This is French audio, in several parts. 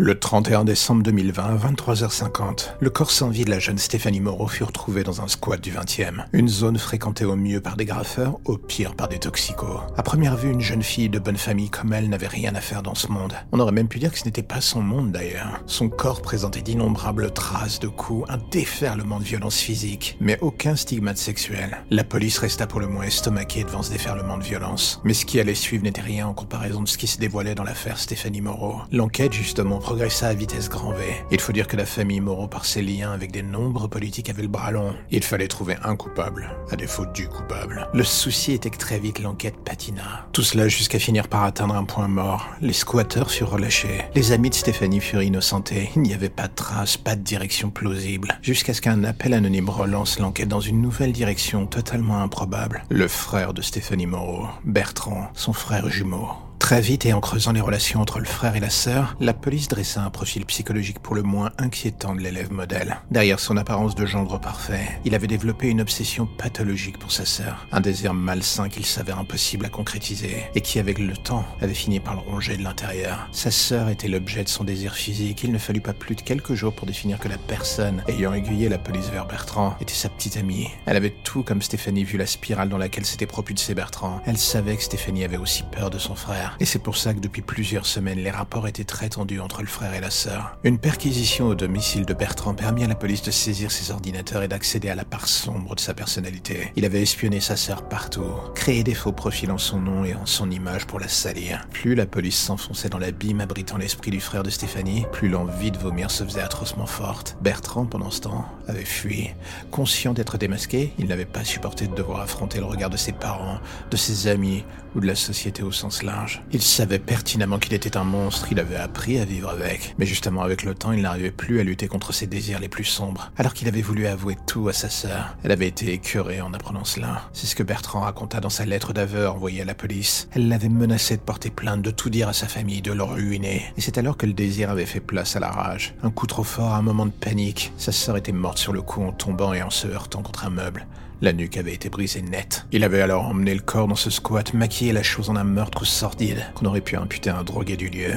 Le 31 décembre 2020, à 23h50, le corps sans vie de la jeune Stéphanie Moreau fut retrouvé dans un squat du 20e. Une zone fréquentée au mieux par des graffeurs, au pire par des toxicos. À première vue, une jeune fille de bonne famille comme elle n'avait rien à faire dans ce monde. On aurait même pu dire que ce n'était pas son monde d'ailleurs. Son corps présentait d'innombrables traces de coups, un déferlement de violence physique, mais aucun stigmate sexuel. La police resta pour le moins estomaquée devant ce déferlement de violence. Mais ce qui allait suivre n'était rien en comparaison de ce qui se dévoilait dans l'affaire Stéphanie Moreau. L'enquête, justement, progressa à vitesse grand V. Il faut dire que la famille Moreau, par ses liens avec des nombres politiques, avait le bras long. Il fallait trouver un coupable, à défaut du coupable. Le souci était que très vite l'enquête patina. Tout cela jusqu'à finir par atteindre un point mort. Les squatteurs furent relâchés. Les amis de Stéphanie furent innocentés. Il n'y avait pas de traces, pas de direction plausible. Jusqu'à ce qu'un appel anonyme relance l'enquête dans une nouvelle direction totalement improbable. Le frère de Stéphanie Moreau, Bertrand, son frère jumeau. Très vite et en creusant les relations entre le frère et la sœur, la police dressa un profil psychologique pour le moins inquiétant de l'élève modèle. Derrière son apparence de gendre parfait, il avait développé une obsession pathologique pour sa sœur, un désir malsain qu'il s'avère impossible à concrétiser et qui avec le temps avait fini par le ronger de l'intérieur. Sa sœur était l'objet de son désir physique, il ne fallut pas plus de quelques jours pour définir que la personne ayant aiguillé la police vers Bertrand était sa petite amie. Elle avait tout comme Stéphanie vu la spirale dans laquelle s'était propulsé Bertrand. Elle savait que Stéphanie avait aussi peur de son frère et c'est pour ça que depuis plusieurs semaines, les rapports étaient très tendus entre le frère et la sœur. Une perquisition au domicile de Bertrand permit à la police de saisir ses ordinateurs et d'accéder à la part sombre de sa personnalité. Il avait espionné sa sœur partout, créé des faux profils en son nom et en son image pour la salir. Plus la police s'enfonçait dans l'abîme abritant l'esprit du frère de Stéphanie, plus l'envie de vomir se faisait atrocement forte. Bertrand, pendant ce temps, avait fui. Conscient d'être démasqué, il n'avait pas supporté de devoir affronter le regard de ses parents, de ses amis ou de la société au sens large. Il savait pertinemment qu'il était un monstre, il avait appris à vivre avec. Mais justement, avec le temps, il n'arrivait plus à lutter contre ses désirs les plus sombres. Alors qu'il avait voulu avouer tout à sa sœur, elle avait été écœurée en apprenant cela. C'est ce que Bertrand raconta dans sa lettre d'aveu envoyée à la police. Elle l'avait menacé de porter plainte, de tout dire à sa famille, de le ruiner. Et c'est alors que le désir avait fait place à la rage. Un coup trop fort, un moment de panique. Sa sœur était morte sur le coup en tombant et en se heurtant contre un meuble. La nuque avait été brisée net. Il avait alors emmené le corps dans ce squat, maquillé la chose en un meurtre sordide qu'on aurait pu imputer à un drogué du lieu.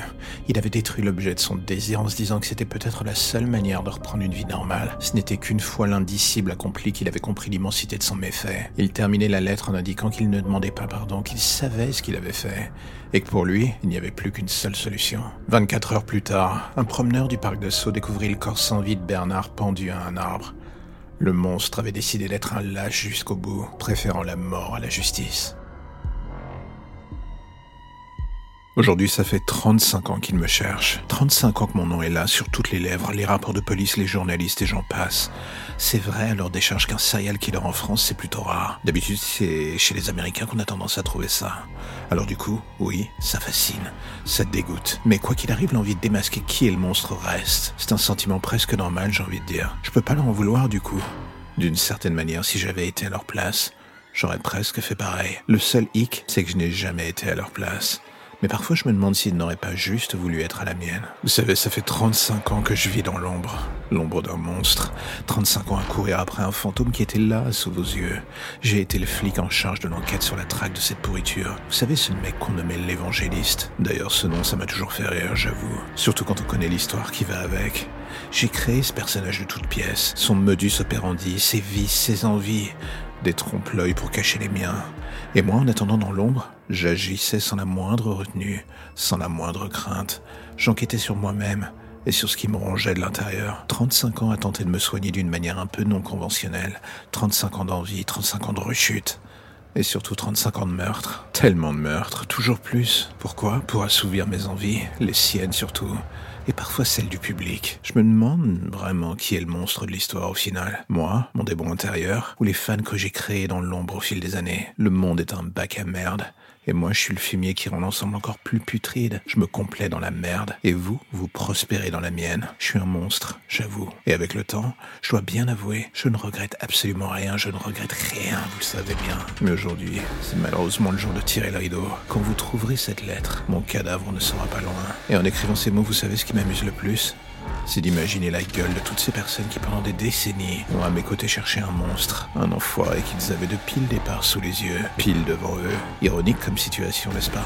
Il avait détruit l'objet de son désir en se disant que c'était peut-être la seule manière de reprendre une vie normale. Ce n'était qu'une fois l'indicible accompli qu'il avait compris l'immensité de son méfait. Il terminait la lettre en indiquant qu'il ne demandait pas pardon, qu'il savait ce qu'il avait fait, et que pour lui, il n'y avait plus qu'une seule solution. 24 heures plus tard, un promeneur du parc de Sceaux découvrit le corps sans vie de Bernard pendu à un arbre. Le monstre avait décidé d'être un lâche jusqu'au bout, préférant la mort à la justice. Aujourd'hui, ça fait 35 ans qu'il me cherche. 35 ans que mon nom est là, sur toutes les lèvres, les rapports de police, les journalistes et j'en passe. C'est vrai à leur décharge qu'un serial killer en France, c'est plutôt rare. D'habitude, c'est chez les Américains qu'on a tendance à trouver ça. Alors du coup, oui, ça fascine, ça dégoûte. Mais quoi qu'il arrive, l'envie de démasquer qui est le monstre reste. C'est un sentiment presque normal, j'ai envie de dire. Je peux pas leur en vouloir du coup. D'une certaine manière, si j'avais été à leur place, j'aurais presque fait pareil. Le seul hic, c'est que je n'ai jamais été à leur place. Mais parfois je me demande s'ils n'auraient pas juste voulu être à la mienne. Vous savez, ça fait 35 ans que je vis dans l'ombre. L'ombre d'un monstre. 35 ans à courir après un fantôme qui était là, sous vos yeux. J'ai été le flic en charge de l'enquête sur la traque de cette pourriture. Vous savez, ce mec qu'on nommait l'évangéliste. D'ailleurs, ce nom, ça m'a toujours fait rire, j'avoue. Surtout quand on connaît l'histoire qui va avec. J'ai créé ce personnage de toutes pièces. Son modus operandi, ses vices, ses envies. Des trompe-l'œil pour cacher les miens. Et moi, en attendant dans l'ombre, j'agissais sans la moindre retenue, sans la moindre crainte. J'enquêtais sur moi-même et sur ce qui me rongeait de l'intérieur. 35 ans à tenter de me soigner d'une manière un peu non conventionnelle. 35 ans d'envie, 35 ans de rechute. Et surtout 35 ans de meurtre. Tellement de meurtres, toujours plus. Pourquoi? Pour assouvir mes envies, les siennes surtout et parfois celle du public. Je me demande vraiment qui est le monstre de l'histoire au final. Moi, mon démon intérieur, ou les fans que j'ai créés dans l'ombre au fil des années. Le monde est un bac à merde, Et moi, je suis le fumier qui rend l'ensemble encore plus putride. Je me complais dans la merde. Et vous, vous prospérez dans la mienne. Je suis un monstre, j'avoue. Et avec le temps, je dois bien avouer, je ne regrette absolument rien. Je ne regrette rien, vous le savez bien. Mais aujourd'hui, c'est malheureusement le jour de tirer le rideau. Quand vous trouverez cette lettre, mon cadavre ne sera pas loin. Et en écrivant ces mots, vous savez ce qui m'amuse le plus? C'est d'imaginer la gueule de toutes ces personnes qui pendant des décennies ont à mes côtés cherché un monstre, un enfoiré qu'ils avaient de pile départ sous les yeux, pile devant eux. Ironique comme situation, n'est-ce pas?